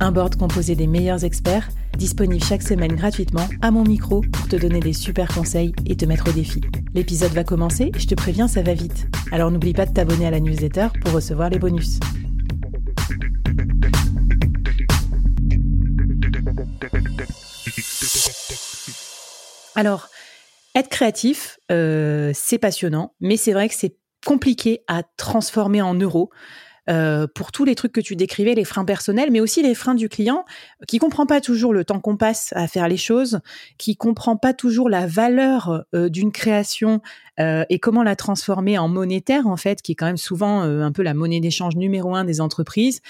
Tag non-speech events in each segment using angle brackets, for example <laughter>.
Un board composé des meilleurs experts, disponible chaque semaine gratuitement à mon micro pour te donner des super conseils et te mettre au défi. L'épisode va commencer je te préviens, ça va vite. Alors n'oublie pas de t'abonner à la newsletter pour recevoir les bonus. Alors, être créatif, euh, c'est passionnant, mais c'est vrai que c'est compliqué à transformer en euros. Euh, pour tous les trucs que tu décrivais, les freins personnels, mais aussi les freins du client, qui comprend pas toujours le temps qu'on passe à faire les choses, qui comprend pas toujours la valeur euh, d'une création euh, et comment la transformer en monétaire en fait, qui est quand même souvent un peu la monnaie d'échange numéro un des entreprises.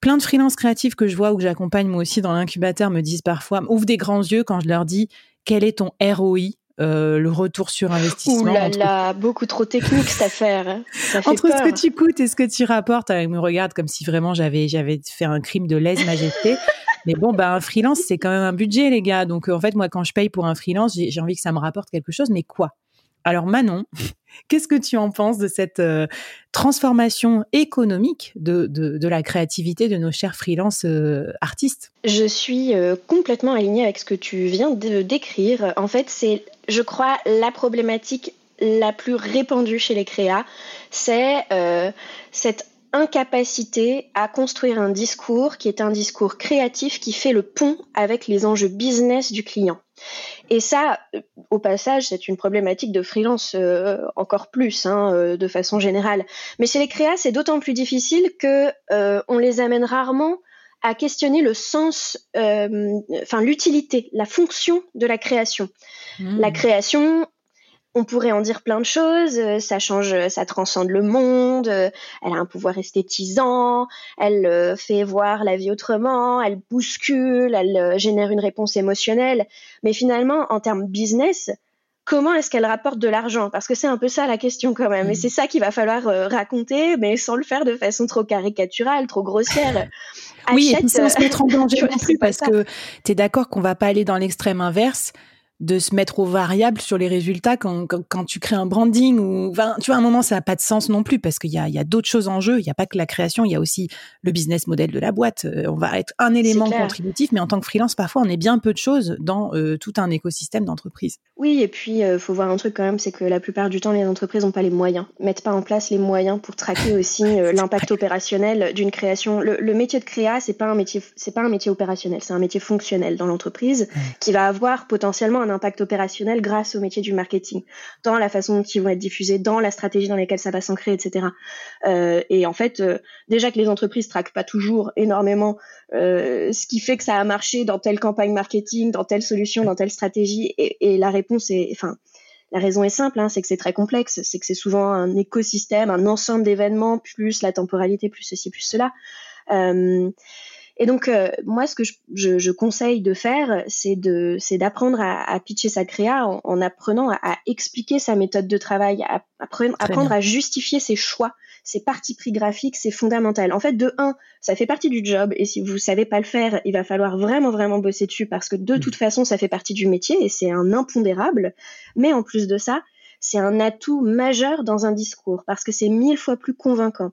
Plein de freelances créatifs que je vois ou que j'accompagne moi aussi dans l'incubateur me disent parfois, ouvrent des grands yeux quand je leur dis quel est ton ROI euh, le retour sur investissement. Ouh là là, beaucoup trop technique cette affaire. Hein. entre ce que tu coûtes et ce que tu rapportes, elle me regarde comme si vraiment j'avais j'avais fait un crime de lèse-majesté. <laughs> Mais bon, bah un freelance, c'est quand même un budget, les gars. Donc en fait, moi, quand je paye pour un freelance, j'ai envie que ça me rapporte quelque chose. Mais quoi? Alors Manon, <laughs> qu'est-ce que tu en penses de cette euh, transformation économique de, de, la créativité de nos chers freelance euh, artistes? Je suis euh, complètement alignée avec ce que tu viens de décrire. En fait, c'est, je crois, la problématique la plus répandue chez les créas, c'est cette incapacité à construire un discours qui est un discours créatif qui fait le pont avec les enjeux business du client. Et ça, au passage, c'est une problématique de freelance euh, encore plus, hein, euh, de façon générale. Mais chez les créas, c'est d'autant plus difficile que euh, on les amène rarement à questionner le sens, enfin l'utilité, la fonction de la création. Mmh. La création, on pourrait en dire plein de choses. Euh, ça change, ça transcende le monde. Euh, elle a un pouvoir esthétisant. Elle euh, fait voir la vie autrement. Elle bouscule. Elle génère une réponse émotionnelle. Mais finalement, en termes business, comment est-ce qu'elle rapporte de l'argent? Parce que c'est un peu ça la question quand même. Et mm. c'est ça qu'il va falloir raconter, mais sans le faire de façon trop caricaturale, trop grossière. oui, et sans se mettre en <laughs> danger non plus, parce que tu es d'accord qu'on va pas aller dans l'extrême inverse? De se mettre aux variables sur les résultats quand, quand, tu crées un branding ou tu vois à un moment ça n'a pas de sens non plus parce qu'il y a, y a d'autres choses en jeu. Il n'y a pas que la création il y a aussi le business model de la boîte. Euh, on va être un élément contributif mais en tant que freelance parfois on est bien peu de choses dans euh, tout un écosystème d'entreprise. Oui et puis il euh, faut voir un truc quand même c'est que la plupart du temps les entreprises n'ont pas les moyens mettent pas en place les moyens pour traquer <laughs> aussi l'impact opérationnel d'une création. Le, métier de créa c'est pas un métier c'est pas un métier opérationnel c'est un métier fonctionnel dans l'entreprise qui va avoir potentiellement un impact opérationnel grâce au métier du marketing, dans la façon dont ils vont être diffusés, dans la stratégie dans laquelle ça va s'ancrer, etc. Euh, et en fait, euh, déjà que les entreprises traquent pas toujours énormément euh, ce qui fait que ça a marché dans telle campagne marketing, dans telle solution, dans telle stratégie, et, la réponse est, enfin, la raison est simple, hein, c'est que c'est très complexe, c'est que c'est souvent un écosystème, un ensemble d'événements, plus la temporalité, plus ceci, plus cela. Et donc, euh, moi, ce que je, conseille de faire, c'est de, c'est d'apprendre à, pitcher sa créa en, apprenant à, expliquer sa méthode de travail, à, apprendre, à justifier ses choix, ses parties pris graphiques, c'est fondamental. En fait, de un, ça fait partie du job, et si vous savez pas le faire, il va falloir vraiment, vraiment bosser dessus parce que de mm. toute façon, ça fait partie du métier et c'est un impondérable. Mais en plus de ça, c'est un atout majeur dans un discours parce que c'est mille fois plus convaincant.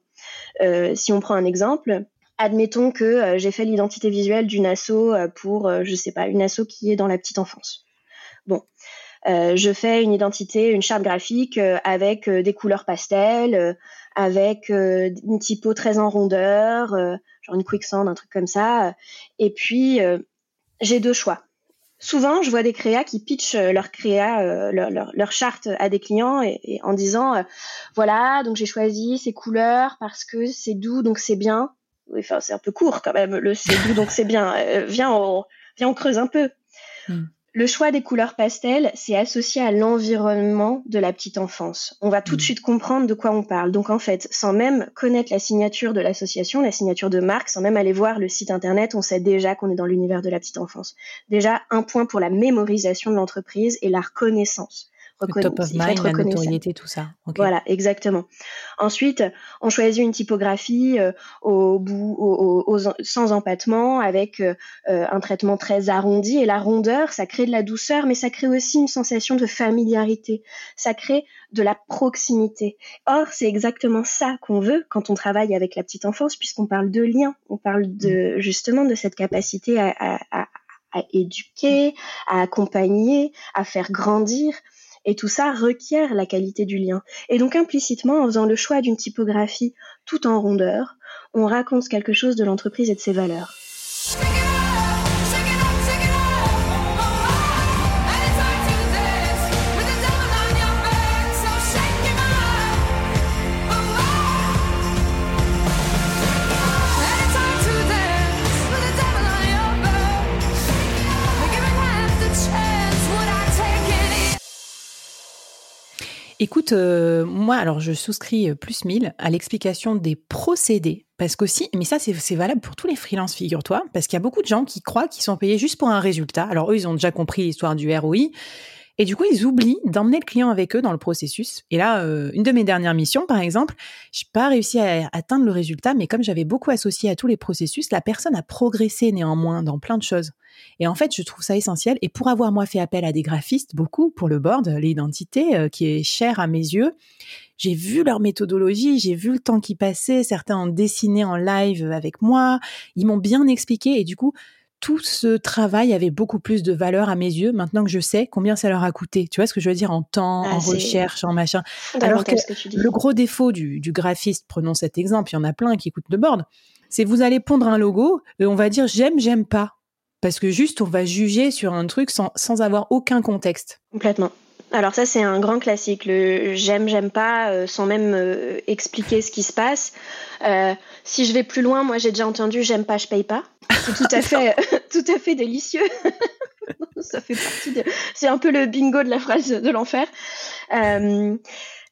Euh, si on prend un exemple, admettons que euh, j'ai fait l'identité visuelle d'une asso euh, pour, euh, je sais pas, une asso qui est dans la petite enfance. Bon, je fais une identité, une charte graphique avec des couleurs pastel, avec une typo très en rondeur, genre une quicksand, un truc comme ça. Et puis, j'ai deux choix. souvent, je vois des créas qui pitchent leur créa, leur, charte à des clients et, en disant voilà, donc j'ai choisi ces couleurs parce que c'est doux, donc c'est bien. Enfin, c'est un peu court quand même. Le c'est doux, donc c'est bien. viens, on, viens, on creuse un peu. Hmm. Le choix des couleurs pastel, c'est associé à l'environnement de la petite enfance. On va tout de mm. suite comprendre de quoi on parle. Donc en fait, sans même connaître la signature de l'association, la signature de marque, sans même aller voir le site internet, on sait déjà qu'on est dans l'univers de la petite enfance. Déjà, un point pour la mémorisation de l'entreprise et la reconnaissance top of mind, la notoriété, tout ça. Voilà, exactement. Ensuite, on choisit une typographie euh, au bout, au, sans empattement, avec euh, euh, un traitement très arrondi. Et la rondeur, ça crée de la douceur, mais ça crée aussi une sensation de familiarité. Ça crée de la proximité. Or, c'est exactement ça qu'on veut quand on travaille avec la petite enfance, puisqu'on parle de lien. On parle de mm. justement de cette capacité à, à éduquer, à accompagner, à faire grandir. Et tout ça requiert la qualité du lien. Et donc implicitement, en faisant le choix d'une typographie tout en rondeur, on raconte quelque chose de l'entreprise et de ses valeurs. Écoute, euh, moi, alors je souscris euh, plus 1000 à l'explication des procédés, parce qu'aussi, mais ça c'est valable pour tous les freelances, figure-toi, parce qu'il y a beaucoup de gens qui croient qu'ils sont payés juste pour un résultat. Alors eux, ils ont déjà compris l'histoire du ROI, et du coup, ils oublient d'emmener le client avec eux dans le processus. Et là, euh, une de mes dernières missions, par exemple, je n'ai pas réussi à atteindre le résultat, mais comme j'avais beaucoup associé à tous les processus, la personne a progressé néanmoins dans plein de choses. Et en fait, je trouve ça essentiel. Et pour avoir moi fait appel à des graphistes, beaucoup pour le board, l'identité, euh, qui est chère à mes yeux, j'ai vu leur méthodologie, j'ai vu le temps qui passait. Certains ont dessiné en live avec moi. Ils m'ont bien expliqué. Et du coup, tout ce travail avait beaucoup plus de valeur à mes yeux maintenant que je sais combien ça leur a coûté. Tu vois ce que je veux dire? En temps, ah, en recherche, en machin. Alors que, le gros défaut du, graphiste, prenons cet exemple, il y en a plein qui coûtent de board, c'est vous allez pondre un logo et on va dire j'aime, j'aime pas. Parce que juste, on va juger sur un truc sans, sans avoir aucun contexte. Complètement. Alors ça, c'est un grand classique, le j'aime, j'aime pas, euh, sans même euh, expliquer ce qui se passe. Euh, si je vais plus loin, moi j'ai déjà entendu j'aime pas, je paye pas. C'est tout à <laughs> fait, <laughs> tout à fait délicieux. <laughs> ça fait partie de... C'est un peu le bingo de la phrase de l'enfer. le,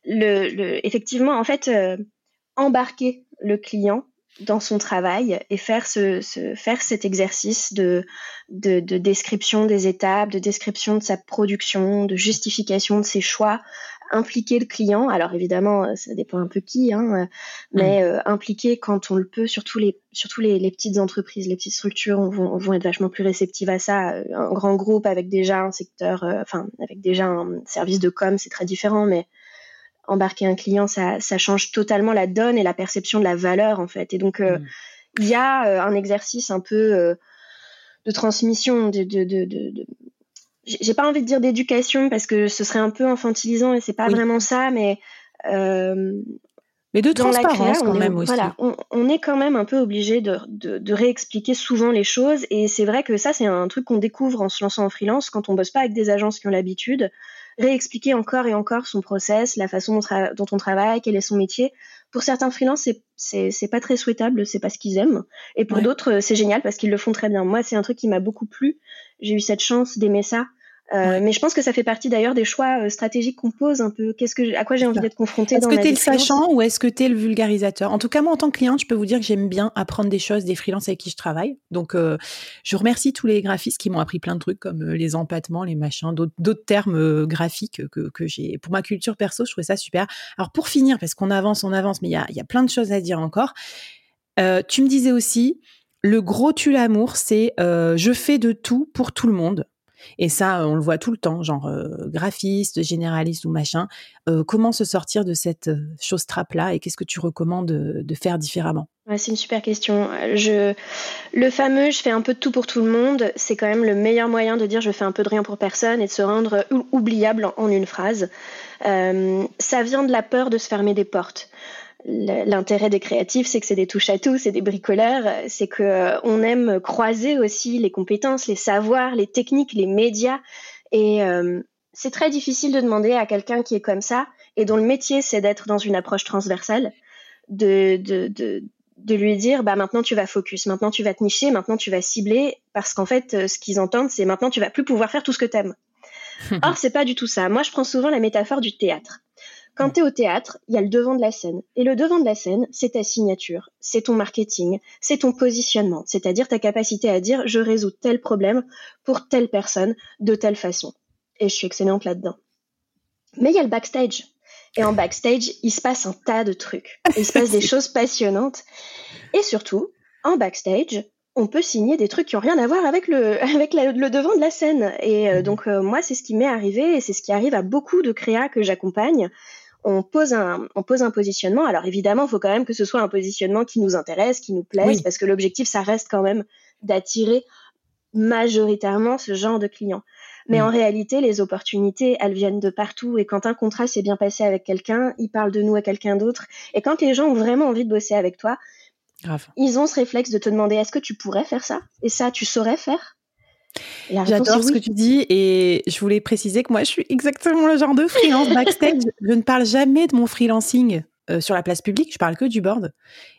le, effectivement, en fait, embarquer le client dans son travail et faire, ce, faire cet exercice de, de, description des étapes, de description de sa production, de justification de ses choix, impliquer le client. Alors évidemment, euh, ça dépend un peu qui, hein, euh, mais mm. euh, impliquer quand on le peut, surtout les, surtout les, les petites entreprises, les petites structures vont, vont, être vachement plus réceptives à ça. Un grand groupe avec déjà un secteur, enfin avec déjà un service de com, c'est très différent, mais embarquer un client, ça, change totalement la donne et la perception de la valeur en fait. Et donc euh, mm. il y a euh, un exercice un peu euh, de transmission, de, de, j'ai pas envie de dire d'éducation parce que ce serait un peu infantilisant et c'est pas vraiment ça, mais mais de transparence quand même aussi. Voilà, on, est quand même un peu obligé de, de, réexpliquer souvent les choses et c'est vrai que ça c'est un truc qu'on découvre en se lançant en freelance quand on bosse pas avec des agences qui ont l'habitude réexpliquer encore et encore son process, la façon dont, on travaille, quel est son métier. Pour certains freelances, c'est pas très souhaitable, c'est pas ce qu'ils aiment. Et pour d'autres, c'est génial parce qu'ils le font très bien. Moi, c'est un truc qui m'a beaucoup plu. J'ai eu cette chance d'aimer ça euh, mais je pense que ça fait partie d'ailleurs des choix euh, stratégiques qu'on pose un peu. Qu'est-ce que, à quoi j'ai envie d'être confronté Est-ce que tu es le sachant ou est-ce que tu es le vulgarisateur? En tout cas, moi, en tant que cliente, je peux vous dire que j'aime bien apprendre des choses des freelances avec qui je travaille. Donc, euh, je remercie tous les graphistes qui m'ont appris plein de trucs comme les empattements, les machins, d'autres termes graphiques que, que j'ai. Pour ma culture perso, je trouvais ça super. Alors, pour finir, parce qu'on avance, on avance, mais il y a, y a plein de choses à dire encore. tu me disais aussi, le gros tue l'amour, c'est je fais de tout pour tout le monde. Et ça, on le voit tout le temps, genre euh, graphiste, généraliste ou machin. Euh, comment se sortir de cette euh, chose trappe-là et qu'est-ce que tu recommandes de, faire différemment? C'est une super question. Je... Le fameux je fais un peu de tout pour tout le monde, c'est quand même le meilleur moyen de dire je fais un peu de rien pour personne et de se rendre oubliable en une phrase. ça vient de la peur de se fermer des portes. L'intérêt des créatifs, c'est que c'est des touches à tout, c'est des bricoleurs, c'est que euh, on aime croiser aussi les compétences, les savoirs, les techniques, les médias. Et euh, c'est très difficile de demander à quelqu'un qui est comme ça et dont le métier c'est d'être dans une approche transversale, de, de, de, de, lui dire bah maintenant tu vas focus, maintenant tu vas te nicher, maintenant tu vas cibler, parce qu'en fait euh, ce qu'ils entendent c'est maintenant tu vas plus pouvoir faire tout ce que t'aimes. <laughs> Or c'est pas du tout ça. Moi je prends souvent la métaphore du théâtre. Quand tu es au théâtre, il y a le devant de la scène. Et le devant de la scène, c'est ta signature, c'est ton marketing, c'est ton positionnement, c'est-à-dire ta capacité à dire je résous tel problème pour telle personne de telle façon. Et je suis excellente là-dedans. Mais il y a le backstage. Et en backstage, il se passe un tas de trucs. Il se passe des <laughs> choses passionnantes. Et surtout, en backstage, on peut signer des trucs qui ont rien à voir avec le, <laughs> avec le devant de la scène. Et euh, donc, euh, moi, c'est ce qui m'est arrivé et c'est ce qui arrive à beaucoup de créas que j'accompagne on pose un, on pose un positionnement. Alors évidemment, il faut quand même que ce soit un positionnement qui nous intéresse, qui nous plaise, parce que l'objectif, ça reste quand même d'attirer majoritairement ce genre de clients. Mais en réalité, les opportunités, elles viennent de partout. Et quand un contrat s'est bien passé avec quelqu'un, il parle de nous à quelqu'un d'autre. Et quand les gens ont vraiment envie de bosser avec toi, ils ont ce réflexe de te demander est-ce que tu pourrais faire ça? Et ça, tu saurais faire? J'adore ce que tu dis et je voulais préciser que moi, je suis exactement le genre de freelance backstage. je ne parle jamais de mon freelancing euh, sur la place publique, je parle que du board.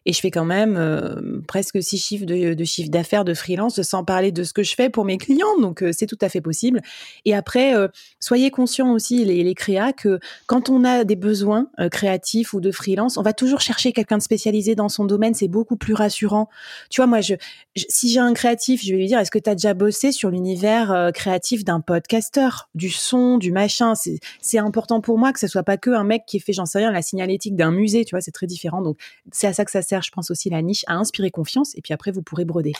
Et je fais quand même euh, presque six chiffres de, chiffre d'affaires de freelance sans parler de ce que je fais pour mes clients. Donc, euh, c'est tout à fait possible. Et après, soyez conscients aussi, les, les créas, que quand on a des besoins créatifs ou de freelance, on va toujours chercher quelqu'un de spécialisé dans son domaine. C'est beaucoup plus rassurant. Tu vois, moi, je, si j'ai un créatif, je vais lui dire, est-ce que tu as déjà bossé sur l'univers créatif d'un podcasteur, du son, du machin C'est important pour moi que ce soit pas que un mec qui fait, j'en sais rien, la signalétique d'un tu vois, c'est très différent. Donc, c'est à ça que ça sert, je pense aussi, la niche, à inspirer confiance. Et puis après, vous pourrez broder.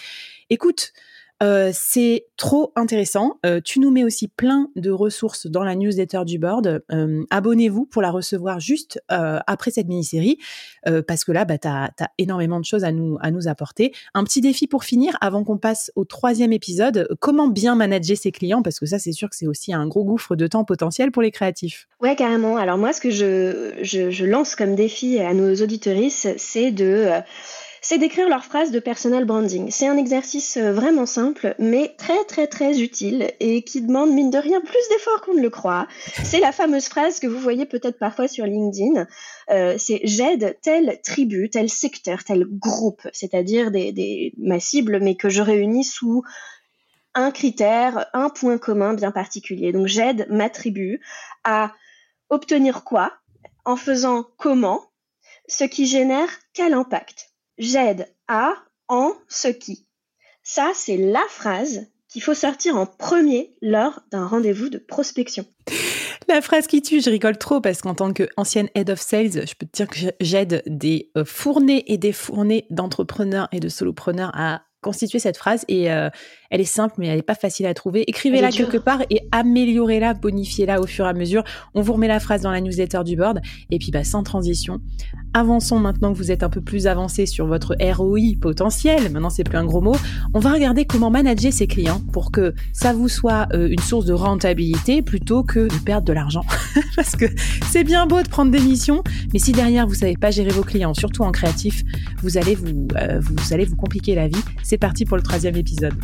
Écoute, euh, c'est trop intéressant. Euh, tu nous mets aussi plein de ressources dans la newsletter du board. Euh, abonnez-vous pour la recevoir juste après cette mini-série, parce que là, bah, tu as, énormément de choses à nous, à nous apporter. Un petit défi pour finir, avant qu'on passe au troisième épisode, comment bien manager ses clients, parce que ça, c'est sûr que c'est aussi un gros gouffre de temps potentiel pour les créatifs. Ouais, carrément. Alors moi, ce que je, je, lance comme défi à nos auditoristes, c'est de c'est d'écrire leur phrase de personal branding. C'est un exercice euh, vraiment simple, mais très très très utile et qui demande mine de rien plus d'efforts qu'on ne le croit. C'est la fameuse phrase que vous voyez peut-être parfois sur LinkedIn. Euh, c'est j'aide telle tribu, tel secteur, tel groupe, c'est-à-dire des, des, ma cible, mais que je réunis sous un critère, un point commun bien particulier. Donc j'aide ma tribu à obtenir quoi en faisant comment, ce qui génère quel impact j'aide à, en, ce qui. Ça, c'est la phrase qu'il faut sortir en premier lors d'un rendez-vous de prospection. La phrase qui tue, je rigole trop parce qu'en tant qu'ancienne head of sales, je peux te dire que j'aide des euh, fournées et des fournées d'entrepreneurs et de solopreneurs à constituer cette phrase et euh, elle est simple mais elle n'est pas facile à trouver. Écrivez-la quelque part et améliorez-la, bonifiez-la au fur et à mesure. On vous remet la phrase dans la newsletter du board et puis bah, sans transition, avançons maintenant que vous êtes un peu plus avancé sur votre ROI potentiel. Maintenant c'est plus un gros mot. On va regarder comment manager ses clients pour que ça vous soit euh, une source de rentabilité plutôt que de perdre de l'argent. <laughs> Parce que c'est bien beau de prendre des missions, mais si derrière vous savez pas gérer vos clients, surtout en créatif, vous allez vous, euh, vous allez vous compliquer la vie c'est parti pour le troisième épisode.